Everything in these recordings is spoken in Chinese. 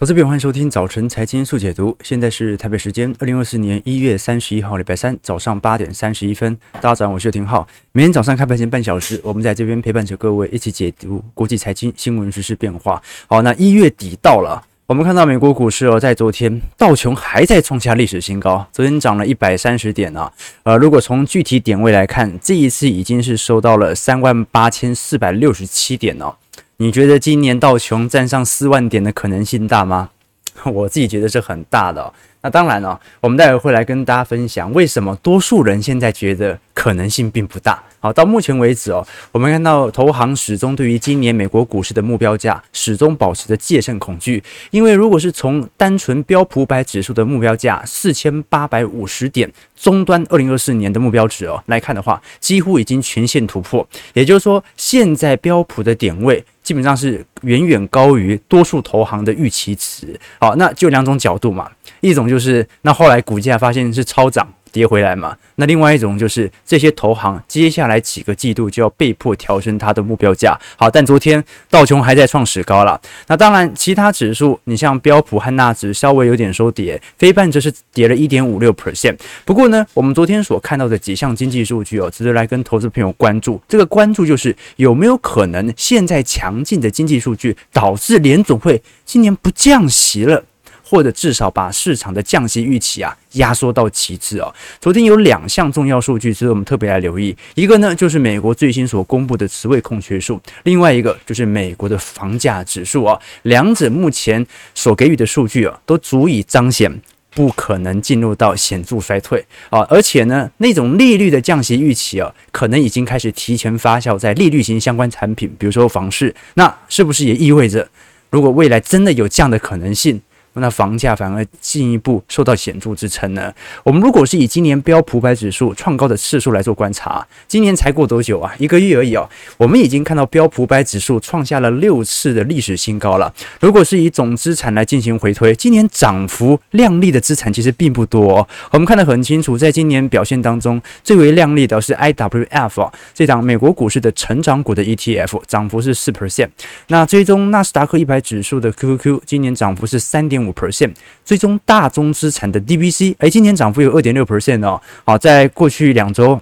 投资朋，欢迎收听早晨财经速解读。现在是台北时间二零二四年一月三十一号，礼拜三早上八点三十一分。大家早上，我是廷浩。每天早上开盘前半小时，我们在这边陪伴着各位一起解读国际财经新闻、时事变化。好，那一月底到了，我们看到美国股市哦，在昨天道琼还在创下历史新高，昨天涨了一百三十点啊。呃，如果从具体点位来看，这一次已经是收到了三万八千四百六十七点哦。你觉得今年道琼站上四万点的可能性大吗？我自己觉得是很大的。那当然了，我们待会会来跟大家分享为什么多数人现在觉得可能性并不大。好，到目前为止哦，我们看到投行始终对于今年美国股市的目标价始终保持着戒慎恐惧，因为如果是从单纯标普百指数的目标价四千八百五十点终端二零二四年的目标值哦来看的话，几乎已经全线突破，也就是说，现在标普的点位。基本上是远远高于多数投行的预期值。好，那就两种角度嘛，一种就是那后来股价发现是超涨。跌回来嘛？那另外一种就是这些投行接下来几个季度就要被迫调升它的目标价。好，但昨天道琼还在创史高了。那当然，其他指数你像标普和纳指稍微有点收跌，非半则是跌了一点五六 percent。不过呢，我们昨天所看到的几项经济数据哦，值得来跟投资朋友关注。这个关注就是有没有可能现在强劲的经济数据导致联总会今年不降息了？或者至少把市场的降息预期啊压缩到极致哦。昨天有两项重要数据值得我们特别来留意，一个呢就是美国最新所公布的职位空缺数，另外一个就是美国的房价指数啊。两者目前所给予的数据啊，都足以彰显不可能进入到显著衰退啊。而且呢，那种利率的降息预期啊，可能已经开始提前发酵在利率型相关产品，比如说房市。那是不是也意味着，如果未来真的有这样的可能性？那房价反而进一步受到显著支撑呢？我们如果是以今年标普百指数创高的次数来做观察，今年才过多久啊？一个月而已哦，我们已经看到标普百指数创下了六次的历史新高了。如果是以总资产来进行回推，今年涨幅亮丽的资产其实并不多哦。我们看得很清楚，在今年表现当中，最为亮丽的是 IWF，这档美国股市的成长股的 ETF，涨幅是四 percent。那追踪纳斯达克一百指数的 QQQ，今年涨幅是三点五 percent，最终大宗资产的 DBC，哎，今年涨幅有二点六 percent 哦。好，在过去两周。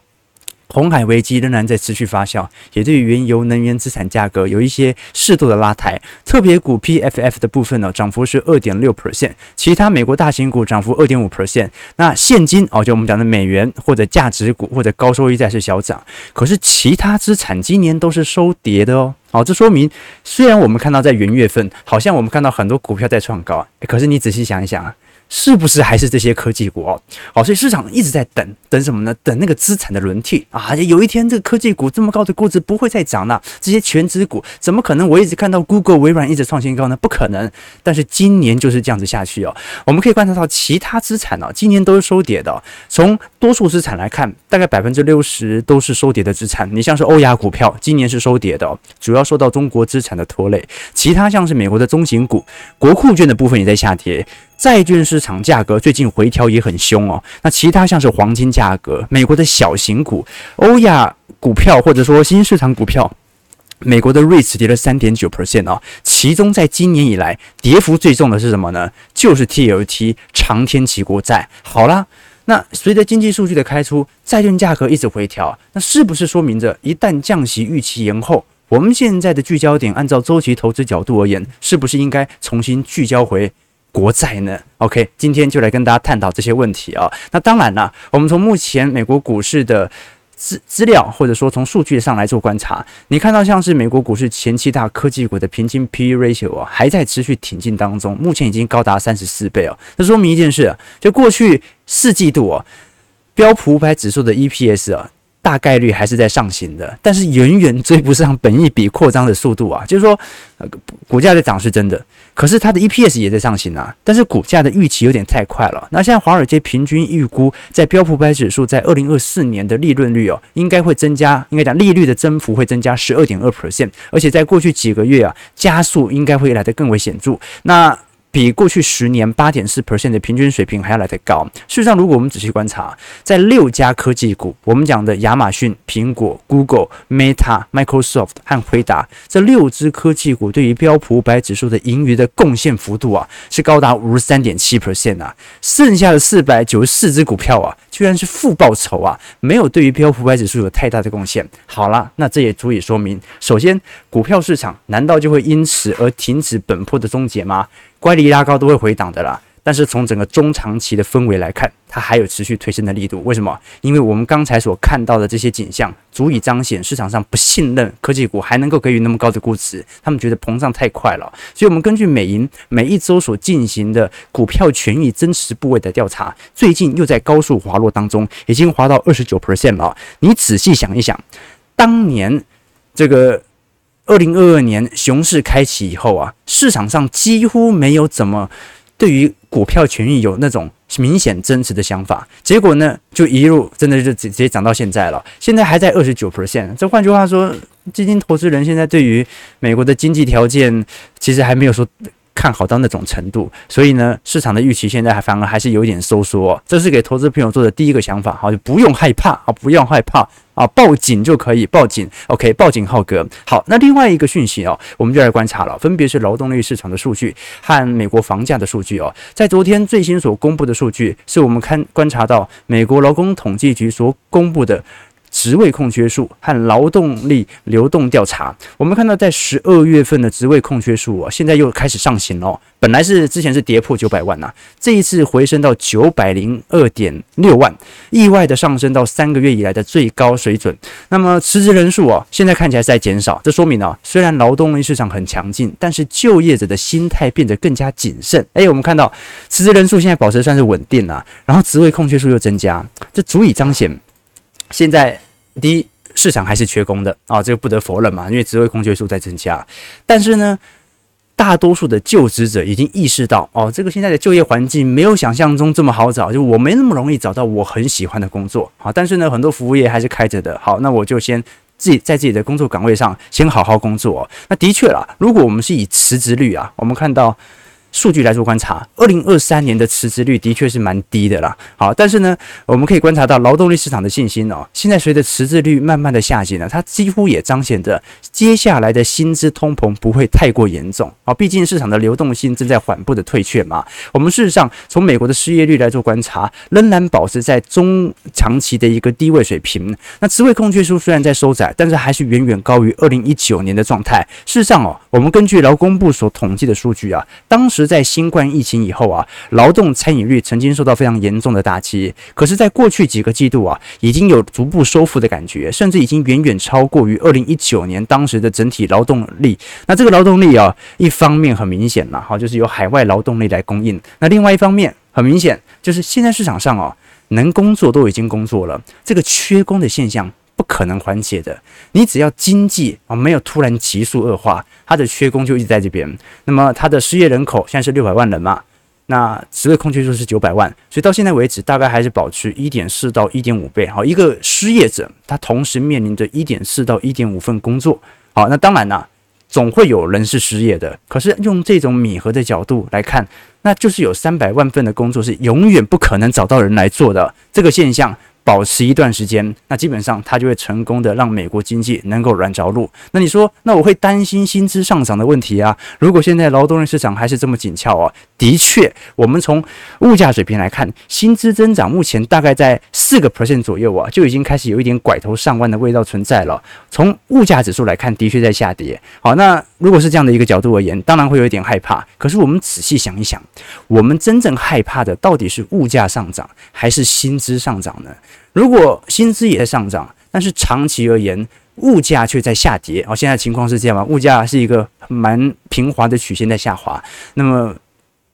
红海危机仍然在持续发酵，也对原油能源资产价格有一些适度的拉抬。特别股 PFF 的部分呢，涨幅是二点六 percent，其他美国大型股涨幅二点五 percent。那现金哦，就我们讲的美元或者价值股或者高收益债是小涨，可是其他资产今年都是收跌的哦。好，这说明虽然我们看到在元月份好像我们看到很多股票在创高，可是你仔细想一想啊。是不是还是这些科技股哦？好，所以市场一直在等等什么呢？等那个资产的轮替啊！有一天这个科技股这么高的估值不会再涨了，这些全值股怎么可能？我一直看到 Google、微软一直创新高呢？不可能。但是今年就是这样子下去哦。我们可以观察到其他资产哦，今年都是收跌的。从多数资产来看，大概百分之六十都是收跌的资产。你像是欧亚股票，今年是收跌的，主要受到中国资产的拖累。其他像是美国的中型股、国库券的部分也在下跌。债券是市场价格最近回调也很凶哦。那其他像是黄金价格、美国的小型股、欧亚股票或者说新兴市场股票，美国的 REITs 跌了三点九 percent 哦。其中在今年以来跌幅最重的是什么呢？就是 TLT 长天期国债。好啦，那随着经济数据的开出，债券价格一直回调，那是不是说明着一旦降息预期延后，我们现在的聚焦点按照周期投资角度而言，是不是应该重新聚焦回？国债呢？OK，今天就来跟大家探讨这些问题啊。那当然了，我们从目前美国股市的资资料，或者说从数据上来做观察，你看到像是美国股市前七大科技股的平均 PE ratio 啊，还在持续挺进当中，目前已经高达三十四倍哦。这说明一件事，就过去四季度哦，标普五百指数的 EPS 啊。大概率还是在上行的，但是远远追不上本益比扩张的速度啊！就是说，呃，股价在涨是真的，可是它的 EPS 也在上行啊，但是股价的预期有点太快了。那现在华尔街平均预估，在标普百指数在二零二四年的利润率哦，应该会增加，应该讲利率的增幅会增加十二点二 percent，而且在过去几个月啊，加速应该会来得更为显著。那比过去十年八点四 percent 的平均水平还要来得高。事实上，如果我们仔细观察，在六家科技股，我们讲的亚马逊、苹果、Google、Meta、Microsoft 和辉达这六只科技股，对于标普五百指数的盈余的贡献幅度啊，是高达五十三点七 percent 啊。剩下的四百九十四只股票啊，居然是负报酬啊，没有对于标普五百指数有太大的贡献。好了，那这也足以说明，首先，股票市场难道就会因此而停止本波的终结吗？乖离拉高都会回档的啦。但是从整个中长期的氛围来看，它还有持续推升的力度。为什么？因为我们刚才所看到的这些景象，足以彰显市场上不信任科技股还能够给予那么高的估值。他们觉得膨胀太快了。所以，我们根据美银每一周所进行的股票权益增持部位的调查，最近又在高速滑落当中，已经滑到二十九 percent 了。你仔细想一想，当年这个二零二二年熊市开启以后啊，市场上几乎没有怎么对于股票权益有那种明显增持的想法，结果呢，就一路真的就直直接涨到现在了。现在还在二十九 percent。这换句话说，基金投资人现在对于美国的经济条件其实还没有说看好到那种程度，所以呢，市场的预期现在还反而还是有点收缩。这是给投资朋友做的第一个想法，好，就不用害怕啊，不用害怕。啊，报警就可以报警，OK，报警浩哥。好，那另外一个讯息哦，我们就来观察了，分别是劳动力市场的数据和美国房价的数据哦。在昨天最新所公布的数据，是我们看观察到美国劳工统计局所公布的。职位空缺数和劳动力流动调查，我们看到在十二月份的职位空缺数啊，现在又开始上行了。本来是之前是跌破九百万呐，这一次回升到九百零二点六万，意外的上升到三个月以来的最高水准。那么辞职人数啊，现在看起来是在减少，这说明啊，虽然劳动力市场很强劲，但是就业者的心态变得更加谨慎。诶，我们看到辞职人数现在保持算是稳定了，然后职位空缺数又增加，这足以彰显。现在第一，市场还是缺工的啊，这个不得否认嘛，因为职位空缺数在增加。但是呢，大多数的就职者已经意识到，哦，这个现在的就业环境没有想象中这么好找，就我没那么容易找到我很喜欢的工作。好，但是呢，很多服务业还是开着的。好，那我就先自己在自己的工作岗位上先好好工作。那的确啦，如果我们是以辞职率啊，我们看到。数据来做观察，二零二三年的辞职率的确是蛮低的啦。好，但是呢，我们可以观察到劳动力市场的信心哦，现在随着辞职率慢慢的下行呢，它几乎也彰显着接下来的薪资通膨不会太过严重。啊，毕竟市场的流动性正在缓步的退却嘛。我们事实上从美国的失业率来做观察，仍然保持在中长期的一个低位水平。那职位空缺数虽然在收窄，但是还是远远高于二零一九年的状态。事实上哦，我们根据劳工部所统计的数据啊，当时。在新冠疫情以后啊，劳动参与率曾经受到非常严重的打击。可是，在过去几个季度啊，已经有逐步收复的感觉，甚至已经远远超过于二零一九年当时的整体劳动力。那这个劳动力啊，一方面很明显了，哈，就是由海外劳动力来供应；那另外一方面，很明显就是现在市场上啊，能工作都已经工作了，这个缺工的现象。不可能缓解的。你只要经济啊没有突然急速恶化，它的缺工就一直在这边。那么它的失业人口现在是六百万人嘛？那职位空缺数是九百万，所以到现在为止大概还是保持一点四到一点五倍。好，一个失业者他同时面临着一点四到一点五份工作。好，那当然啦，总会有人是失业的。可是用这种米合的角度来看，那就是有三百万份的工作是永远不可能找到人来做的这个现象。保持一段时间，那基本上它就会成功的让美国经济能够软着陆。那你说，那我会担心薪资上涨的问题啊？如果现在劳动力市场还是这么紧俏啊，的确，我们从物价水平来看，薪资增长目前大概在四个 percent 左右啊，就已经开始有一点拐头上弯的味道存在了。从物价指数来看，的确在下跌。好，那如果是这样的一个角度而言，当然会有一点害怕。可是我们仔细想一想，我们真正害怕的到底是物价上涨还是薪资上涨呢？如果薪资也在上涨，但是长期而言，物价却在下跌。哦，现在情况是这样吗？物价是一个蛮平滑的曲线在下滑，那么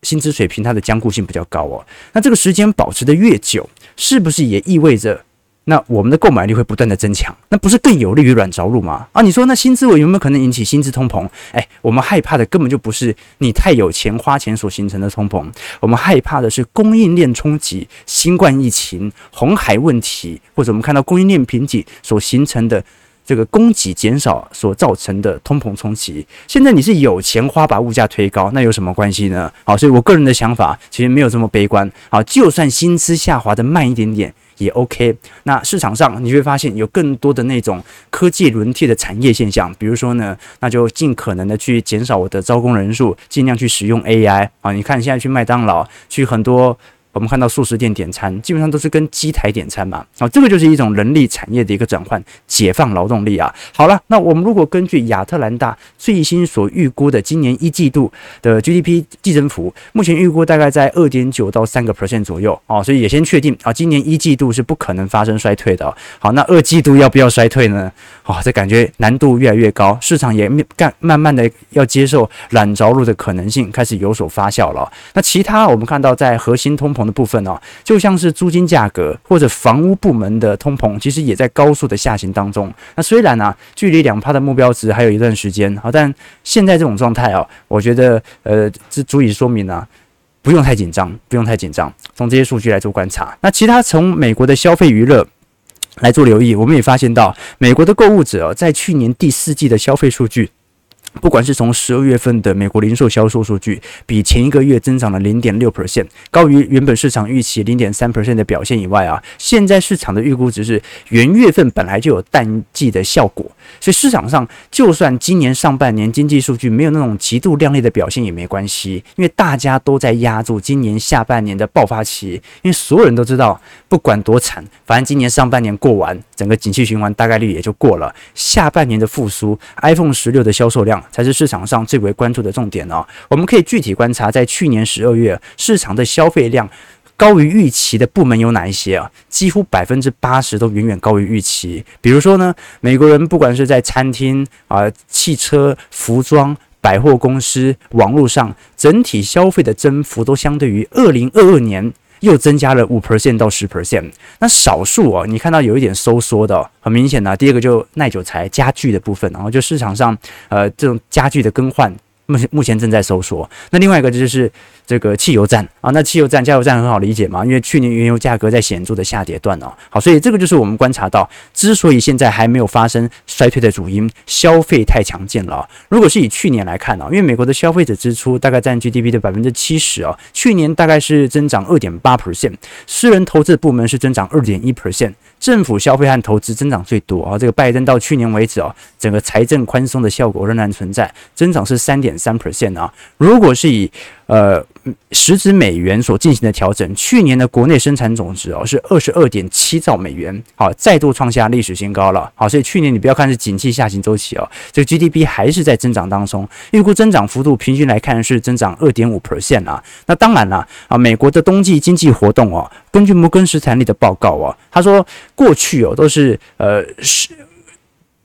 薪资水平它的坚固性比较高哦。那这个时间保持的越久，是不是也意味着？那我们的购买力会不断的增强，那不是更有利于软着陆吗？啊，你说那薪资我有没有可能引起薪资通膨？哎，我们害怕的根本就不是你太有钱花钱所形成的通膨，我们害怕的是供应链冲击、新冠疫情、红海问题，或者我们看到供应链瓶颈所形成的这个供给减少所造成的通膨冲击。现在你是有钱花，把物价推高，那有什么关系呢？好，所以我个人的想法其实没有这么悲观。好，就算薪资下滑的慢一点点也 OK。那市场上你会发现有更多的那种科技轮替的产业现象，比如说呢，那就尽可能的去减少我的招工人数，尽量去使用 AI 啊。你看现在去麦当劳，去很多。我们看到速食店点餐，基本上都是跟机台点餐嘛，啊，这个就是一种人力产业的一个转换，解放劳动力啊。好了，那我们如果根据亚特兰大最新所预估的今年一季度的 GDP 季增幅，目前预估大概在二点九到三个 percent 左右啊，所以也先确定啊，今年一季度是不可能发生衰退的。好，那二季度要不要衰退呢？啊，这感觉难度越来越高，市场也干慢慢的要接受软着陆的可能性开始有所发酵了。那其他我们看到在核心通膨。的部分哦，就像是租金价格或者房屋部门的通膨，其实也在高速的下行当中。那虽然呢、距离两趴的目标值还有一段时间，好，但现在这种状态哦，我觉得呃，这足以说明呢、啊，不用太紧张，不用太紧张。从这些数据来做观察，那其他从美国的消费娱乐来做留意，我们也发现到，美国的购物者在去年第四季的消费数据。不管是从十二月份的美国零售销售数据，比前一个月增长了零点六 percent，高于原本市场预期零点三 percent 的表现以外啊，现在市场的预估值是元月份本来就有淡季的效果，所以市场上就算今年上半年经济数据没有那种极度亮丽的表现也没关系，因为大家都在押注今年下半年的爆发期，因为所有人都知道，不管多惨，反正今年上半年过完，整个景气循环大概率也就过了，下半年的复苏，iPhone 十六的销售量。才是市场上最为关注的重点哦。我们可以具体观察，在去年十二月市场的消费量高于预期的部门有哪一些啊？几乎百分之八十都远远高于预期。比如说呢，美国人不管是在餐厅啊、汽车、服装、百货公司、网络上，整体消费的增幅都相对于二零二二年。又增加了五 percent 到十 percent，那少数啊，你看到有一点收缩的，很明显的。第二个就耐久材家具的部分，然后就市场上呃这种家具的更换。目前目前正在收缩。那另外一个就是这个汽油站啊，那汽油站、加油站很好理解嘛，因为去年原油价格在显著的下跌段哦。好，所以这个就是我们观察到，之所以现在还没有发生衰退的主因，消费太强劲了。如果是以去年来看呢，因为美国的消费者支出大概占 GDP 的百分之七十啊，去年大概是增长二点八 percent，私人投资部门是增长二点一 percent。政府消费和投资增长最多啊，这个拜登到去年为止啊，整个财政宽松的效果仍然存在，增长是三点三 percent 啊。如果是以呃，实质美元所进行的调整，去年的国内生产总值哦是二十二点七兆美元，好，再度创下历史新高了。好，所以去年你不要看是景气下行周期哦，这个 GDP 还是在增长当中，预估增长幅度平均来看是增长二点五 percent 啊。那当然了啊，美国的冬季经济活动哦，根据摩根士丹利的报告哦，他说过去哦都是呃是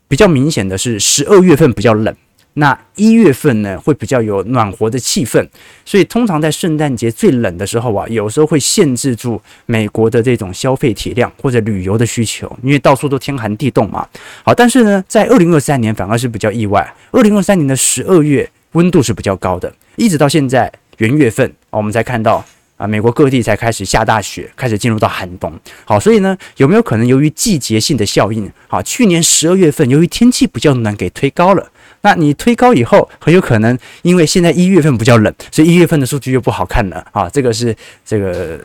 比较明显的是十二月份比较冷。那一月份呢，会比较有暖和的气氛，所以通常在圣诞节最冷的时候啊，有时候会限制住美国的这种消费体量或者旅游的需求，因为到处都天寒地冻嘛。好，但是呢，在二零二三年反而是比较意外，二零二三年的十二月温度是比较高的，一直到现在元月份，我们才看到啊，美国各地才开始下大雪，开始进入到寒冬。好，所以呢，有没有可能由于季节性的效应，好，去年十二月份由于天气比较暖，给推高了。那你推高以后，很有可能因为现在一月份比较冷，所以一月份的数据又不好看了啊。这个是这个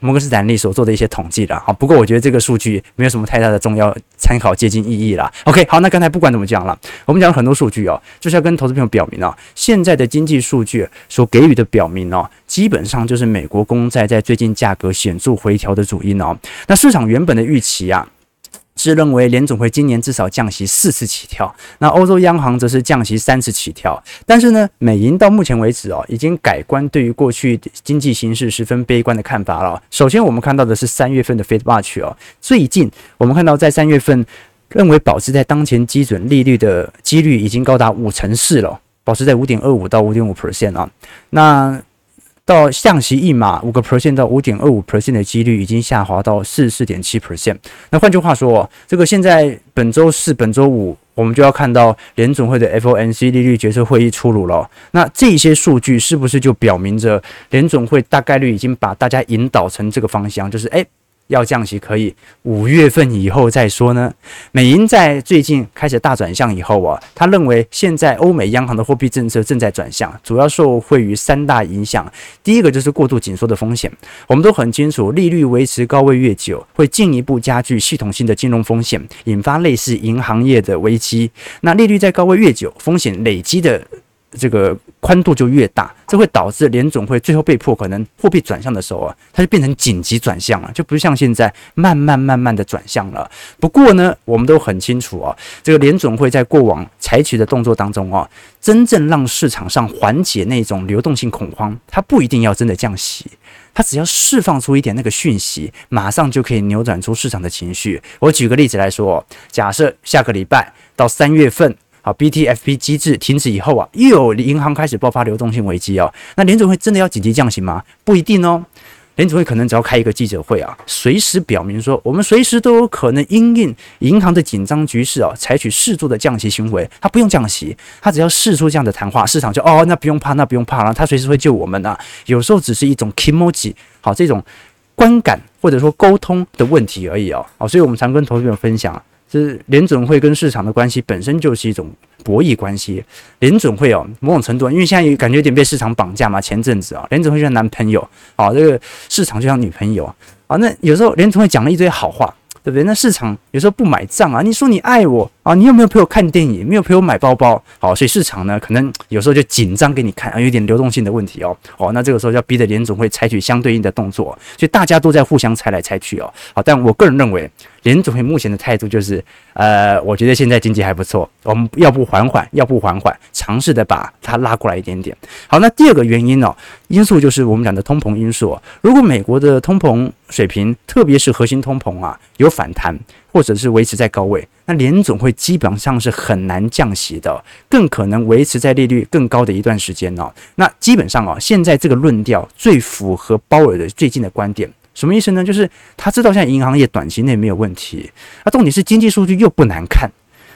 摩根斯坦利所做的一些统计了啊。不过我觉得这个数据没有什么太大的重要参考借鉴意义了。OK，好，那刚才不管怎么讲了，我们讲了很多数据哦，就是要跟投资朋友表明哦，现在的经济数据所给予的表明哦，基本上就是美国公债在最近价格显著回调的主因哦。那市场原本的预期啊。是认为联总会今年至少降息四次起跳，那欧洲央行则是降息三次起跳。但是呢，美银到目前为止哦，已经改观对于过去经济形势十分悲观的看法了。首先，我们看到的是三月份的 Fed Watch 哦，最近我们看到在三月份认为保持在当前基准利率的几率已经高达五成四了，保持在五点二五到五点五 percent 啊。那到降息一码五个 percent 到五点二五 percent 的几率已经下滑到四十四点七 percent。那换句话说，这个现在本周四、本周五，我们就要看到联总会的 FOMC 利率决策会议出炉了。那这些数据是不是就表明着联总会大概率已经把大家引导成这个方向，就是诶要降息可以五月份以后再说呢。美银在最近开始大转向以后啊，他认为现在欧美央行的货币政策正在转向，主要受惠于三大影响。第一个就是过度紧缩的风险，我们都很清楚，利率维持高位越久，会进一步加剧系统性的金融风险，引发类似银行业的危机。那利率在高位越久，风险累积的。这个宽度就越大，这会导致联总会最后被迫可能货币转向的时候啊，它就变成紧急转向了，就不像现在慢慢慢慢的转向了。不过呢，我们都很清楚啊，这个联总会在过往采取的动作当中啊，真正让市场上缓解那种流动性恐慌，它不一定要真的降息，它只要释放出一点那个讯息，马上就可以扭转出市场的情绪。我举个例子来说，假设下个礼拜到三月份。好，BTFP 机制停止以后啊，又有银行开始爆发流动性危机哦。那联准会真的要紧急降息吗？不一定哦。联准会可能只要开一个记者会啊，随时表明说，我们随时都有可能因应银行的紧张局势啊，采取适度的降息行为。他不用降息，他只要试出这样的谈话，市场就哦，那不用怕，那不用怕了，他随时会救我们啊。有时候只是一种 kimoji，好，这种观感或者说沟通的问题而已哦。好，所以我们常跟投资者分享。就是联准会跟市场的关系本身就是一种博弈关系。联准会哦，某种程度，因为现在感觉有点被市场绑架嘛。前阵子啊，联准会就像男朋友，啊，这个市场就像女朋友啊。那有时候联准会讲了一堆好话。对不对？那市场有时候不买账啊！你说你爱我啊，你有没有陪我看电影？没有陪我买包包？好，所以市场呢，可能有时候就紧张给你看啊，有点流动性的问题哦。哦，那这个时候要逼着联总会采取相对应的动作，所以大家都在互相猜来猜去哦。好，但我个人认为，联总会目前的态度就是，呃，我觉得现在经济还不错，我们要不缓缓，要不缓缓，尝试的把它拉过来一点点。好，那第二个原因哦，因素就是我们讲的通膨因素。如果美国的通膨水平，特别是核心通膨啊，有反弹，或者是维持在高位，那联总会基本上是很难降息的，更可能维持在利率更高的一段时间哦。那基本上啊，现在这个论调最符合鲍尔的最近的观点，什么意思呢？就是他知道现在银行业短期内没有问题，那重点是经济数据又不难看，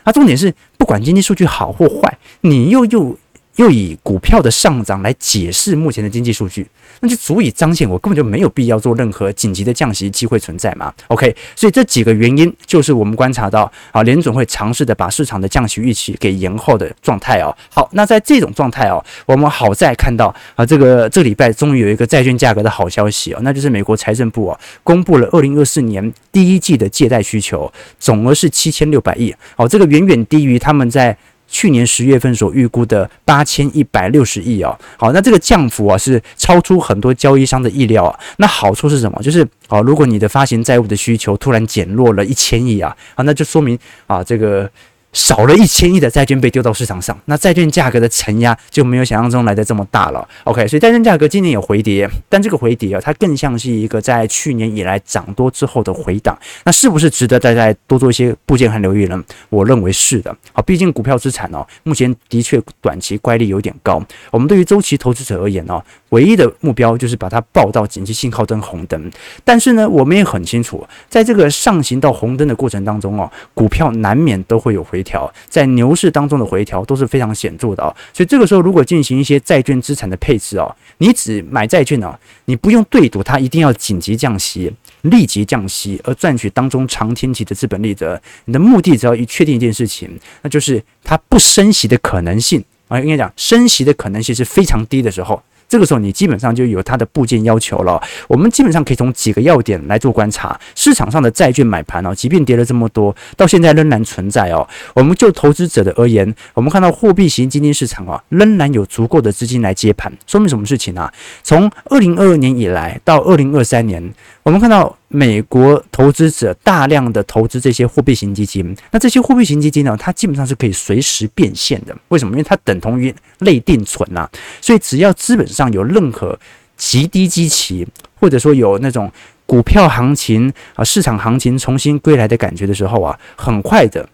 那重点是不管经济数据好或坏，你又又又以股票的上涨来解释目前的经济数据。那就足以彰显我根本就没有必要做任何紧急的降息机会存在嘛？OK，所以这几个原因就是我们观察到啊，联总会尝试的把市场的降息预期给延后的状态哦。好，那在这种状态哦，我们好在看到啊，这个这礼拜终于有一个债券价格的好消息哦，那就是美国财政部哦公布了二零二四年第一季的借贷需求总额是七千六百亿，好，这个远远低于他们在。去年十月份所预估的八千一百六十亿啊，好，那这个降幅啊是超出很多交易商的意料啊。那好处是什么？就是啊，如果你的发行债务的需求突然减弱了一千亿啊，啊，那就说明啊这个。少了一千亿的债券被丢到市场上，那债券价格的承压就没有想象中来的这么大了。OK，所以债券价格今年有回跌，但这个回跌啊，它更像是一个在去年以来涨多之后的回档。那是不是值得大家多做一些布局和留意呢？我认为是的。好，毕竟股票资产哦，目前的确短期乖离有点高。我们对于周期投资者而言哦，唯一的目标就是把它报到紧急信号灯红灯。但是呢，我们也很清楚，在这个上行到红灯的过程当中哦，股票难免都会有回。回调在牛市当中的回调都是非常显著的啊，所以这个时候如果进行一些债券资产的配置哦，你只买债券哦，你不用对赌它一定要紧急降息、立即降息而赚取当中长天期的资本利得，你的目的只要一确定一件事情，那就是它不升息的可能性啊，应该讲升息的可能性是非常低的时候。这个时候，你基本上就有它的部件要求了。我们基本上可以从几个要点来做观察。市场上的债券买盘哦，即便跌了这么多，到现在仍然存在哦。我们就投资者的而言，我们看到货币型基金市场啊，仍然有足够的资金来接盘，说明什么事情呢？从二零二二年以来到二零二三年，我们看到。美国投资者大量的投资这些货币型基金，那这些货币型基金呢，它基本上是可以随时变现的。为什么？因为它等同于类定存呐，所以只要资本上有任何极低基期，或者说有那种股票行情啊、市场行情重新归来的感觉的时候啊，很快的。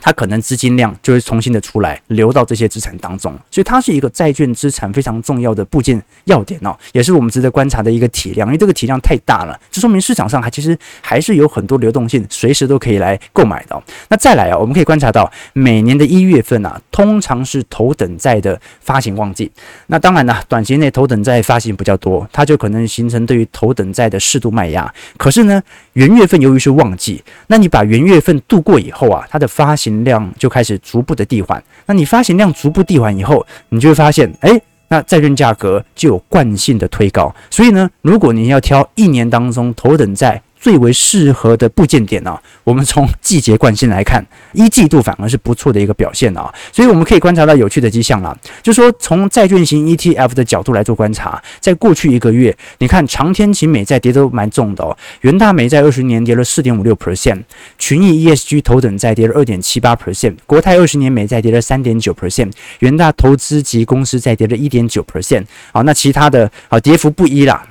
它可能资金量就会重新的出来，流到这些资产当中，所以它是一个债券资产非常重要的部件要点哦，也是我们值得观察的一个体量，因为这个体量太大了，这说明市场上还其实还是有很多流动性，随时都可以来购买的。那再来啊，我们可以观察到每年的一月份啊，通常是头等债的发行旺季。那当然呢，短期内头等债发行比较多，它就可能形成对于头等债的适度卖压。可是呢，元月份由于是旺季，那你把元月份度过以后啊，它的发行量就开始逐步的递缓，那你发行量逐步递缓以后，你就会发现，哎，那债券价格就有惯性的推高。所以呢，如果你要挑一年当中头等债，最为适合的部件点呢、我们从季节惯性来看，一季度反而是不错的一个表现啊，所以我们可以观察到有趣的迹象了，就是说从债券型 ETF 的角度来做观察，在过去一个月，你看长天期美债跌都蛮重的哦，元大美债二十年跌了四点五六 percent，群益 ESG 头等债跌了二点七八 percent，国泰二十年美债跌了三点九 percent，元大投资级公司债跌了一点九 percent，好，那其他的啊跌幅不一啦。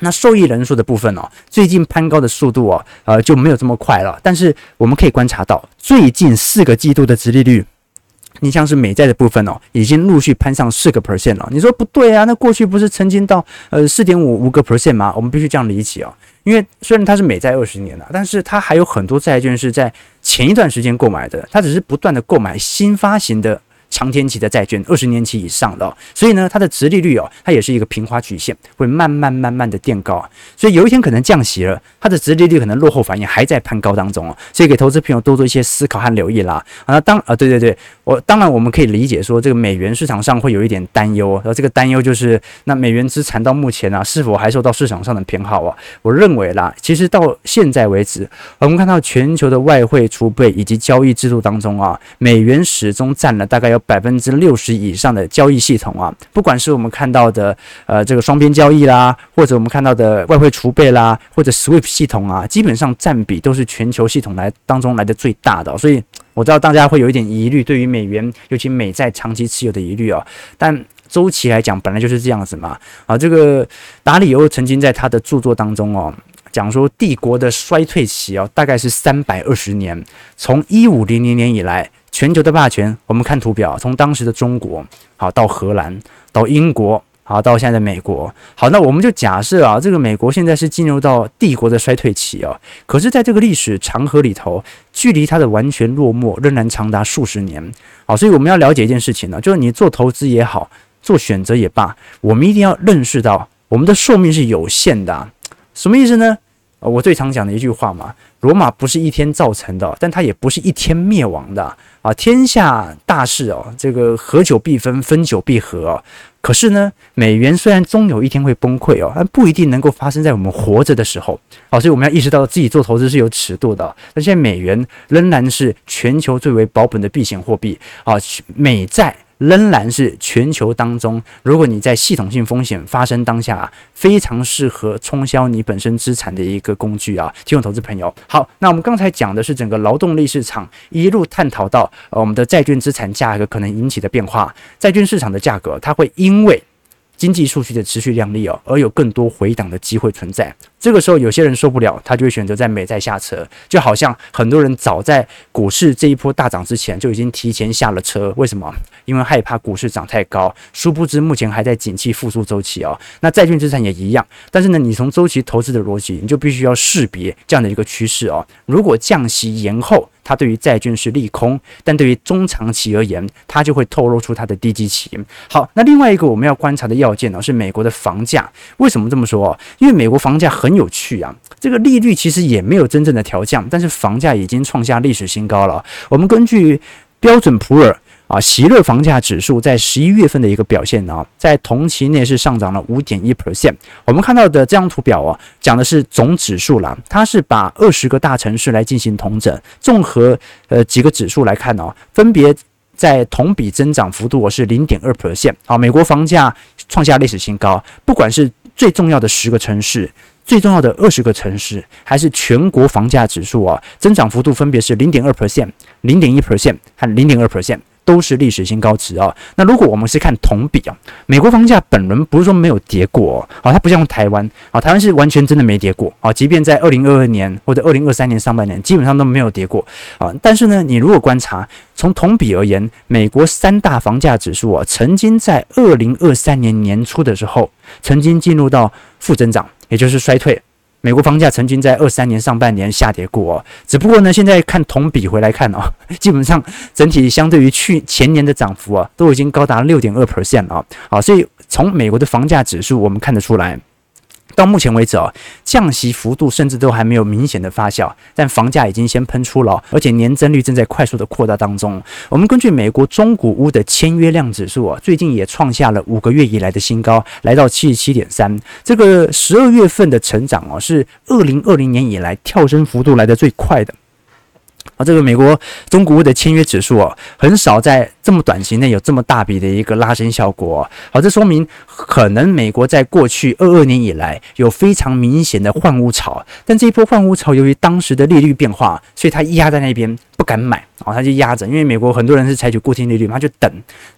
那受益人数的部分哦，最近攀高的速度哦，呃就没有这么快了。但是我们可以观察到，最近四个季度的殖利率，你像是美债的部分哦，已经陆续攀上四个 percent 了。你说不对啊？那过去不是曾经到呃四点五五个 percent 吗？我们必须这样理解哦。因为虽然它是美债二十年了，但是它还有很多债券是在前一段时间购买的，它只是不断的购买新发行的。长天期的债券，二十年期以上的，所以呢，它的殖利率哦，它也是一个平滑曲线，会慢慢慢慢的垫高啊。所以有一天可能降息了，它的殖利率可能落后反应还在攀高当中哦。所以给投资朋友多做一些思考和留意啦。啊，当啊，对对对，我当然我们可以理解说，这个美元市场上会有一点担忧，然后这个担忧就是，那美元资产到目前啊，是否还受到市场上的偏好啊？我认为啦，其实到现在为止，我们看到全球的外汇储备以及交易制度当中啊，美元始终占了大概要。百分之六十以上的交易系统啊，不管是我们看到的呃这个双边交易啦，或者我们看到的外汇储备啦，或者 SWIFT 系统啊，基本上占比都是全球系统来当中来的最大的。所以我知道大家会有一点疑虑，对于美元，尤其美债长期持有的疑虑啊。但周期来讲，本来就是这样子嘛。啊，这个达里欧曾经在他的著作当中哦，讲说帝国的衰退期哦，大概是三百二十年，从一五零零年以来。全球的霸权，我们看图表，从当时的中国好到荷兰，到英国，好到现在的美国。好，那我们就假设啊，这个美国现在是进入到帝国的衰退期啊。可是，在这个历史长河里头，距离它的完全落寞仍然长达数十年。好，所以我们要了解一件事情呢，就是你做投资也好，做选择也罢，我们一定要认识到我们的寿命是有限的。什么意思呢？我最常讲的一句话嘛，罗马不是一天造成的，但它也不是一天灭亡的啊！天下大事哦，这个合久必分，分久必合哦。可是呢，美元虽然终有一天会崩溃哦，但不一定能够发生在我们活着的时候。好，所以我们要意识到自己做投资是有尺度的。那现在美元仍然是全球最为保本的避险货币啊，美债。仍然是全球当中，如果你在系统性风险发生当下，非常适合冲销你本身资产的一个工具啊，金融投资朋友。好，那我们刚才讲的是整个劳动力市场，一路探讨到呃我们的债券资产价格可能引起的变化，债券市场的价格它会因为。经济数据的持续亮丽哦，而有更多回档的机会存在。这个时候，有些人受不了，他就会选择在美债下车。就好像很多人早在股市这一波大涨之前就已经提前下了车。为什么？因为害怕股市涨太高。殊不知，目前还在景气复苏周期哦。那债券资产也一样。但是呢，你从周期投资的逻辑，你就必须要识别这样的一个趋势哦。如果降息延后，它对于债券是利空，但对于中长期而言，它就会透露出它的低基期。好，那另外一个我们要观察的要件呢，是美国的房价。为什么这么说？因为美国房价很有趣啊，这个利率其实也没有真正的调降，但是房价已经创下历史新高了。我们根据标准普尔。啊，席勒房价指数在十一月份的一个表现呢，在同期内是上涨了五点一 percent。我们看到的这张图表啊，讲的是总指数啦，它是把二十个大城市来进行统整，综合呃几个指数来看呢，分别在同比增长幅度是零点二 percent。好，美国房价创下历史新高，不管是最重要的十个城市。最重要的二十个城市，还是全国房价指数啊，增长幅度分别是零点二 percent、零点一 percent 和零点二 percent，都是历史新高值啊。那如果我们是看同比啊，美国房价本轮不是说没有跌过啊，它不像台湾啊，台湾是完全真的没跌过啊，即便在二零二二年或者二零二三年上半年，基本上都没有跌过啊。但是呢，你如果观察从同比而言，美国三大房价指数啊，曾经在二零二三年年初的时候，曾经进入到负增长，也就是衰退。美国房价曾经在二三年上半年下跌过哦，只不过呢，现在看同比回来看哦，基本上整体相对于去前年的涨幅啊，都已经高达六点二 percent 了啊，好，所以从美国的房价指数我们看得出来。到目前为止啊，降息幅度甚至都还没有明显的发酵，但房价已经先喷出了，而且年增率正在快速的扩大当中。我们根据美国中古屋的签约量指数啊，最近也创下了五个月以来的新高，来到七十七点三。这个十二月份的成长哦，是二零二零年以来跳升幅度来得最快的。啊，这个美国中古屋的签约指数啊，很少在这么短期内有这么大笔的一个拉升效果。好，这说明可能美国在过去二二年以来有非常明显的换屋潮，但这一波换屋潮由于当时的利率变化，所以它压在那边不敢买。哦，他就压着，因为美国很多人是采取固定利率嘛，他就等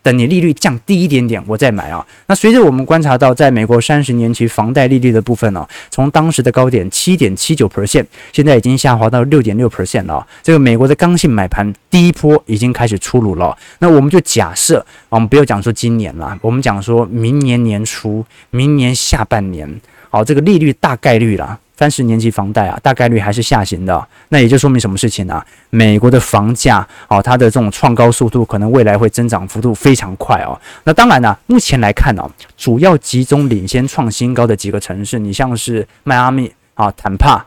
等你利率降低一点点，我再买啊。那随着我们观察到，在美国三十年期房贷利率的部分呢、从当时的高点七点七九 percent，现在已经下滑到六点六 percent 了。这美国的刚性买盘第一波已经开始出炉了。那我们就假设，我们不要讲说今年了，我们讲说明年年初、明年下半年，好，这个利率大概率啦。三十年期房贷啊，大概率还是下行的，那也就说明什么事情呢？美国的房价哦，它的这种创高速度可能未来会增长幅度非常快哦。那当然呢，目前来看哦，主要集中领先创新高的几个城市，你像是迈阿密啊、坦帕、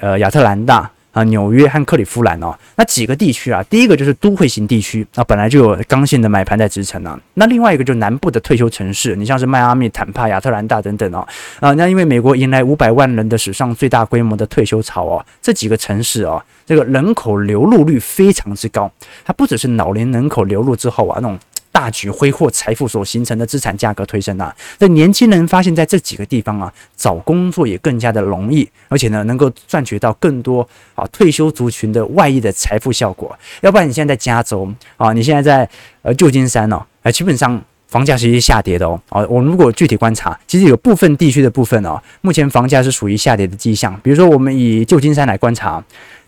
呃、亚特兰大。啊，纽约和克里夫兰哦，那几个地区啊，第一个就是都会型地区啊，本来就有刚性的买盘在支撑啊。那另外一个就是南部的退休城市，你像是迈阿密、坦帕、亚特兰大等等哦。啊，那因为美国迎来五百万人的史上最大规模的退休潮哦，这几个城市哦，这个人口流入率非常之高，它不只是老年人口流入之后啊，那种。大举挥霍财富所形成的资产价格推升啊，那年轻人发现在这几个地方啊，找工作也更加的容易，而且呢，能够赚取到更多啊退休族群的外溢的财富效果。要不然你现在在加州啊，你现在在呃旧金山哦，啊，基本上房价其实下跌的哦。啊，我们如果具体观察，其实有部分地区的部分哦，目前房价是属于下跌的迹象。比如说，我们以旧金山来观察。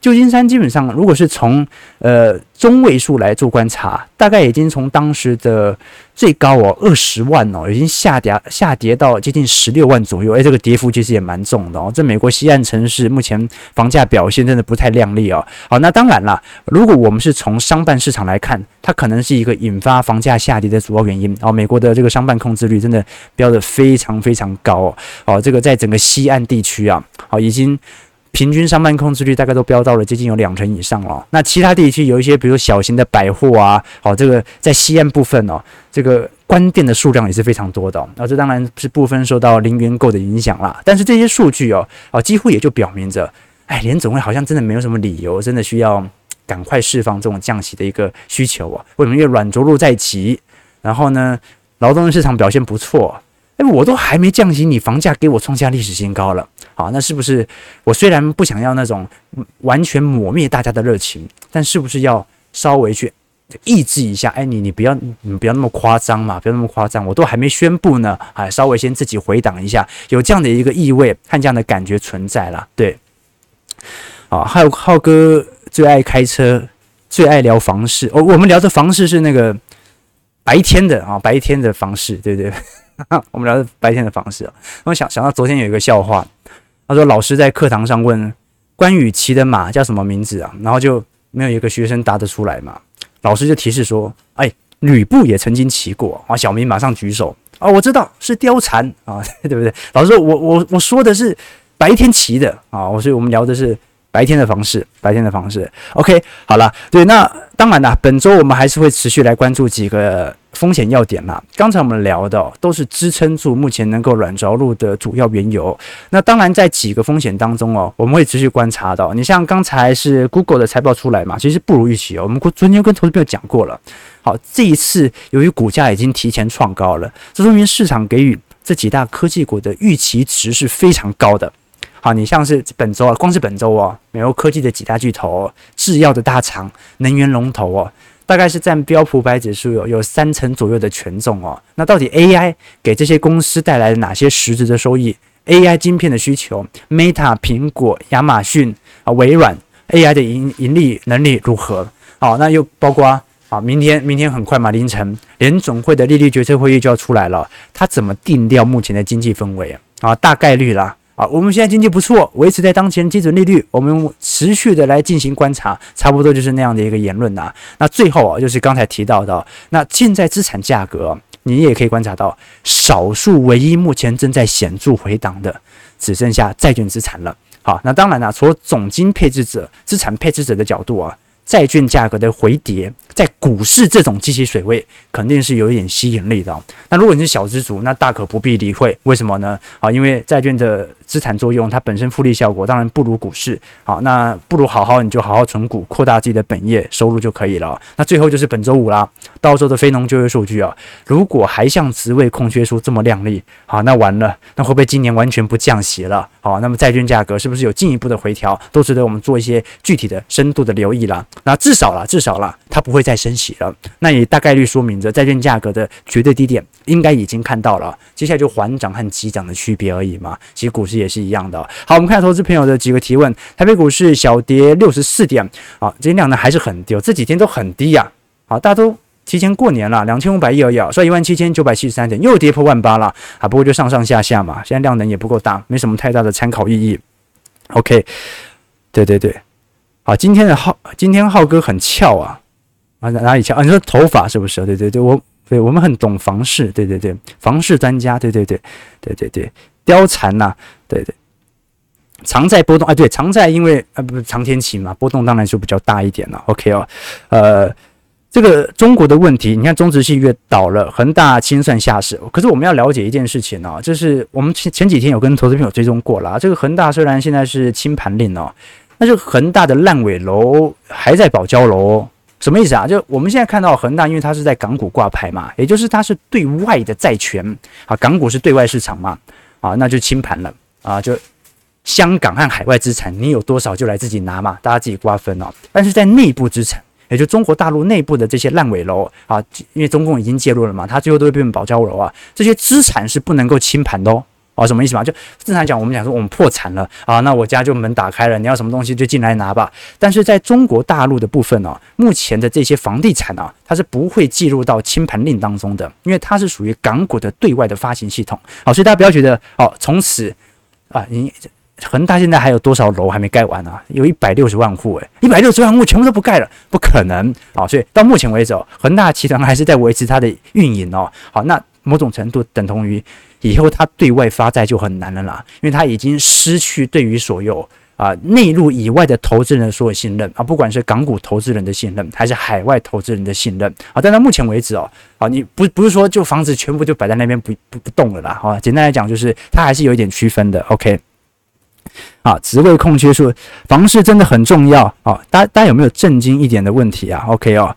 旧金山基本上，如果是从呃中位数来做观察，大概已经从当时的最高哦二十万哦，已经下跌下跌到接近十六万左右。诶，这个跌幅其实也蛮重的哦。这美国西岸城市目前房价表现真的不太亮丽哦。好，那当然了，如果我们是从商办市场来看，它可能是一个引发房价下跌的主要原因哦。美国的这个商办空置率真的标得非常非常高哦。哦，这个在整个西岸地区啊，好已经。平均商办空置率大概都飙到了接近有两成以上了。那其他地区有一些，比如小型的百货啊，好，这个在西岸部分哦，这个关店的数量也是非常多的。那这当然是部分受到零元购的影响啦。但是这些数据哦，啊，几乎也就表明着，哎，联总会好像真的没有什么理由，真的需要赶快释放这种降息的一个需求啊。为什么？因为软着陆在即，然后呢，劳动力市场表现不错。哎，我都还没降息，你房价给我创下历史新高了。好，那是不是我虽然不想要那种完全抹灭大家的热情，但是不是要稍微去抑制一下？哎，你你不要你不要那么夸张嘛，不要那么夸张，我都还没宣布呢，哎，稍微先自己回档一下，有这样的一个意味和这样的感觉存在了。对，好，还有浩哥最爱开车，最爱聊房事。哦，我们聊的房事是那个白天的啊，白天的房事，对不对？我们聊的白天的房事，我想想到昨天有一个笑话，他说老师在课堂上问关羽骑的马叫什么名字啊，然后就没有一个学生答得出来嘛，老师就提示说，哎，吕布也曾经骑过。啊，小明马上举手。啊，我知道是貂蝉。啊，对不对？老师说我我我说的是白天骑的。啊，我所以我们聊的是。白天的方式，白天的方式，OK，好了，对，那当然啦，本周我们还是会持续来关注几个风险要点啦。刚才我们聊的都是支撑住目前能够软着陆的主要缘由。那当然，在几个风险当中哦，我们会持续观察到。你像刚才是 Google 的财报出来嘛，其实不如预期哦。我们昨天跟投资朋友讲过了，好，这一次由于股价已经提前创高了，这说明市场给予这几大科技股的预期值是非常高的。好，你像是本周啊，光是本周啊，美国科技的几大巨头、制药的大厂、能源龙头哦，大概是占标普百指数有有三成左右的权重哦。那到底 AI 给这些公司带来了哪些实质的收益？AI 晶片的需求，Meta、苹果、亚马逊啊、微软 AI 的盈盈利能力如何？好，那又包括啊，明天明天很快嘛，凌晨联总会的利率决策会议就要出来了，它怎么定调目前的经济氛围啊？大概率啦。啊，我们现在经济不错，维持在当前基准利率，我们持续的来进行观察，差不多就是那样的一个言论呐、那最后啊，就是刚才提到的，那现在资产价格，你也可以观察到，少数唯一目前正在显著回档的，只剩下债券资产了。好，那当然了，从总金配置者、资产配置者的角度啊。债券价格的回跌，在股市这种机器水位，肯定是有一点吸引力的。那如果你是小资族，那大可不必理会。为什么呢？啊，因为债券的资产作用，它本身复利效果当然不如股市。好，那不如好好你就好好存股，扩大自己的本业收入就可以了。那最后就是本周五啦，到时候的非农就业数据啊，如果还像职位空缺数这么靓丽，好，那完了，那会不会今年完全不降息了？好，那么债券价格是不是有进一步的回调，都值得我们做一些具体的、深度的留意啦。那至少啦，至少啦，它不会再升息了。那也大概率说明着债券价格的绝对低点应该已经看到了。接下来就缓涨和急涨的区别而已嘛。其实股市也是一样的。好，我们看投资朋友的几个提问。台北股市小跌六十四点，啊，今天量呢还是很低，这几天都很低呀。好，大家都提前过年了，两千五百亿而已，所以一万七千九百七十三点又跌破万八了。啊，不过就上上下下嘛，现在量能也不够大，没什么太大的参考意义。OK，对对对。好，今天的浩，今天浩哥很翘啊，啊哪里翘啊？你说头发是不是？对对对，我对我们很懂房市，对对对，房市专家，对对对对对对，貂蝉呐，对对，常在波动，啊对，常在因为啊不是长天期嘛，波动当然就比较大一点了。OK 哦，呃，这个中国的问题，你看中植系月倒了，恒大清算下市，可是我们要了解一件事情哦，就是我们前前几天有跟投资朋友追踪过了，这个恒大虽然现在是清盘令哦。那就恒大的烂尾楼还在保交楼，什么意思啊？就我们现在看到恒大，因为它是在港股挂牌嘛，也就是它是对外的债权啊，港股是对外市场嘛，啊，那就清盘了啊，就香港和海外资产，你有多少就来自己拿嘛，大家自己瓜分哦。但是在内部资产，也就中国大陆内部的这些烂尾楼啊，因为中共已经介入了嘛，它最后都会变成保交楼啊，这些资产是不能够清盘的哦。哦，什么意思嘛？就正常讲，我们讲说我们破产了啊，那我家就门打开了，你要什么东西就进来拿吧。但是在中国大陆的部分呢、目前的这些房地产啊，它是不会计入到清盘令当中的，因为它是属于港股的对外的发行系统。好，所以大家不要觉得哦，从此啊，你恒大现在还有多少楼还没盖完啊？有一百六十万户，诶，一百六十万户全部都不盖了，不可能啊！所以到目前为止，恒大集团还是在维持它的运营哦。好，那某种程度等同于。以后他对外发债就很难了啦，因为他已经失去对于所有啊内陆以外的投资人所有信任啊，不管是港股投资人的信任，还是海外投资人的信任啊。但到目前为止哦，啊，你不不是说就房子全部就摆在那边不不不动了啦，啊，简单来讲就是它还是有一点区分的。OK，啊，职位空缺数，房市真的很重要啊。大家大家有没有震惊一点的问题啊？OK 哦。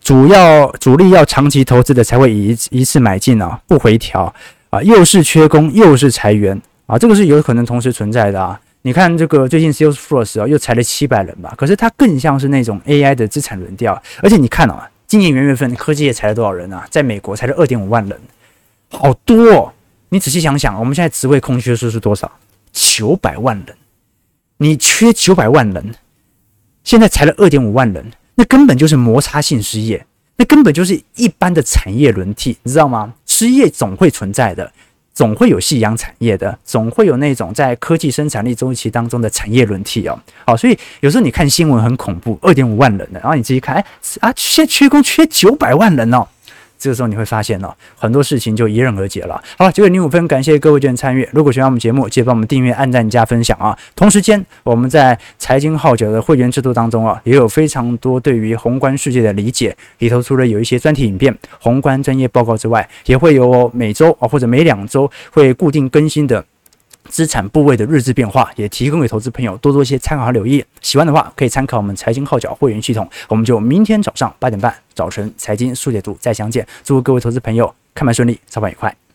主要主力要长期投资的才会一一次买进啊，不回调啊，又是缺工又是裁员啊，这个是有可能同时存在的啊。你看这个最近 Salesforce 啊，又裁了七百人吧，可是它更像是那种 AI 的资产轮调，而且你看啊，今年元月份科技业裁了多少人啊？在美国裁了二点五万人，好多哦。你仔细想想，我们现在职位空缺数是多少？九百万人，你缺九百万人，现在裁了二点五万人。那根本就是摩擦性失业，那根本就是一般的产业轮替，你知道吗？失业总会存在的，总会有夕阳产业的，总会有那种在科技生产力周期当中的产业轮替哦。好，所以有时候你看新闻很恐怖，二点五万人的，然后你自己看，哎啊，现在缺工缺九百万人哦。这个时候你会发现呢、很多事情就迎刃而解了。好了，九点零五分，感谢各位的参与。如果喜欢我们节目，记得帮我们订阅、按赞、加分享啊。同时间，我们在财经号角的会员制度当中啊，也有非常多对于宏观世界的理解。里头除了有一些专题影片、宏观专业报告之外，也会有每周啊或者每两周会固定更新的。资产部位的日志变化，也提供给投资朋友多多一些参考和留意。喜欢的话，可以参考我们财经号角会员系统。我们就明天早上八点半早晨财经速解读再相见。祝各位投资朋友开盘顺利，操盘愉快。